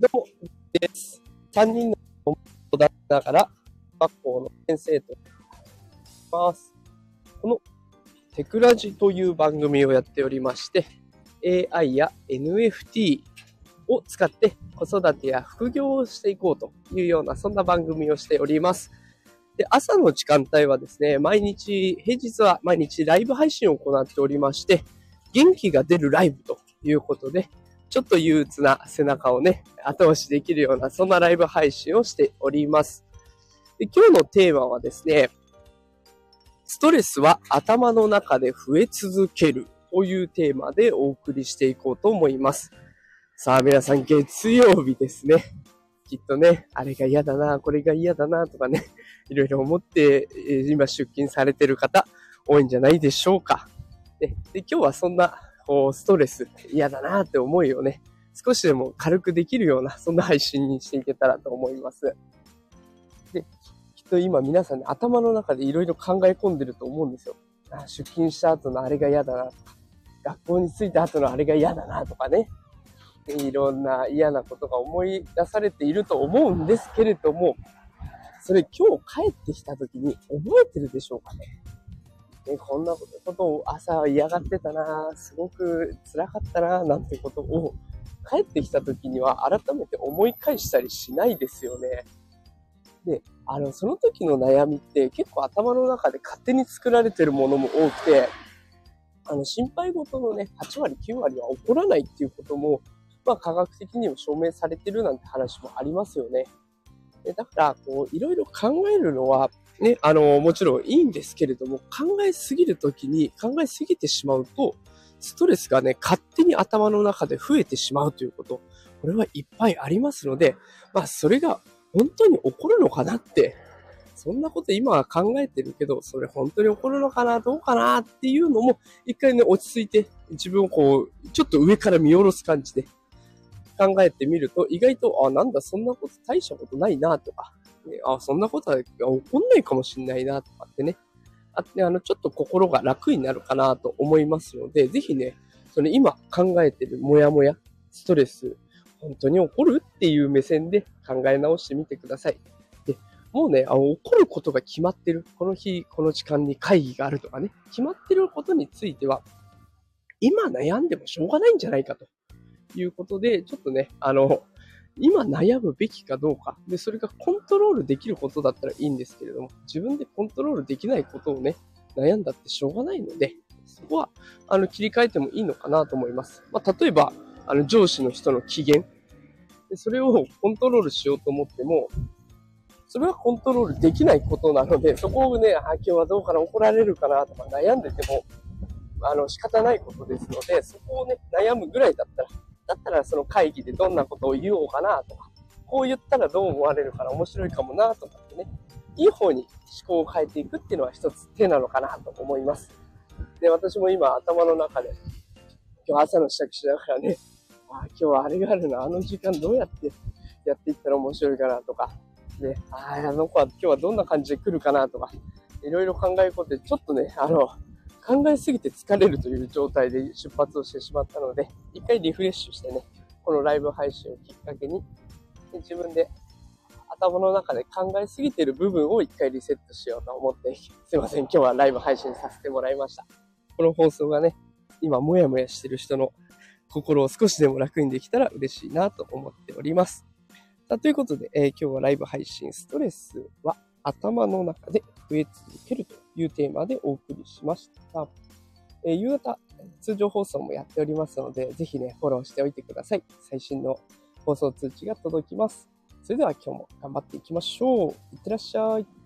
どうも、です。3人の子供だながら、学校の先生とます。このテクラジという番組をやっておりまして、AI や NFT を使って子育てや副業をしていこうというような、そんな番組をしております。で、朝の時間帯はですね、毎日、平日は毎日ライブ配信を行っておりまして、元気が出るライブということで、ちょっと憂鬱な背中をね、後押しできるような、そんなライブ配信をしております。で今日のテーマはですね、ストレスは頭の中で増え続けるというテーマでお送りしていこうと思います。さあ皆さん月曜日ですね。きっとね、あれが嫌だな、これが嫌だなとかね、いろいろ思って、今出勤されてる方多いんじゃないでしょうか。でで今日はそんなこうストレス嫌だなって思いをね、少しでも軽くできるような、そんな配信にしていけたらと思います。で、きっと今皆さんね、頭の中でいろいろ考え込んでると思うんですよ。あ出勤した後のあれが嫌だなとか、学校に着いた後のあれが嫌だなとかね。いろんな嫌なことが思い出されていると思うんですけれども、それ今日帰ってきた時に覚えてるでしょうかね？ねこんなことを朝嫌がってたな、すごく辛かったな、なんてことを帰ってきた時には改めて思い返したりしないですよね。で、あの、その時の悩みって結構頭の中で勝手に作られてるものも多くて、あの、心配事のね、8割、9割は起こらないっていうことも、まあ科学的にも証明されてるなんて話もありますよね。でだから、こう、いろいろ考えるのは、ね、あの、もちろんいいんですけれども、考えすぎるときに、考えすぎてしまうと、ストレスがね、勝手に頭の中で増えてしまうということ、これはいっぱいありますので、まあ、それが本当に起こるのかなって、そんなこと今は考えてるけど、それ本当に起こるのかな、どうかなっていうのも、一回ね、落ち着いて、自分をこう、ちょっと上から見下ろす感じで考えてみると、意外と、あ、なんだ、そんなこと大したことないな、とか、あ、そんなことは起こんないかもしんないな、とかってね、あって、あの、ちょっと心が楽になるかなと思いますので、ぜひね、その今考えてるモヤモヤ、ストレス、本当に起こるっていう目線で考え直してみてください。で、もうね、あの起こることが決まってる。この日、この時間に会議があるとかね、決まってることについては、今悩んでもしょうがないんじゃないかということで、ちょっとね、あの、今悩むべきかどうか。で、それがコントロールできることだったらいいんですけれども、自分でコントロールできないことをね、悩んだってしょうがないので、そこは、あの、切り替えてもいいのかなと思います。まあ、例えば、あの、上司の人の機嫌。でそれをコントロールしようと思っても、それはコントロールできないことなので、そこをね、あ、今日はどうかな、怒られるかなとか悩んでても、あの、仕方ないことですので、そこをね、悩むぐらいだったら、だったらその会議でどんなことを言おうかなとか、こう言ったらどう思われるから面白いかもなとかってね、いい方に思考を変えていくっていうのは一つ手なのかなと思います。で、私も今頭の中で、今日朝の支度しながらね、あ今日はあれがあるな、あの時間どうやってやっていったら面白いかなとか、で、ああの子は今日はどんな感じで来るかなとか、いろいろ考えることで、ちょっとね、あの、考えすぎて疲れるという状態で出発をしてしまったので、一回リフレッシュしてね、このライブ配信をきっかけに、自分で頭の中で考えすぎている部分を一回リセットしようと思って、すいません、今日はライブ配信させてもらいました。この放送がね、今もやもやしてる人の心を少しでも楽にできたら嬉しいなと思っております。さあということで、えー今日はライブ配信ストレスは頭の中で増え続けるというテーマでお送りしました。えー夕方、通常放送もやっておりますので、ぜひね、フォローしておいてください。最新の放送通知が届きます。それでは今日も頑張っていきましょう。いってらっしゃい。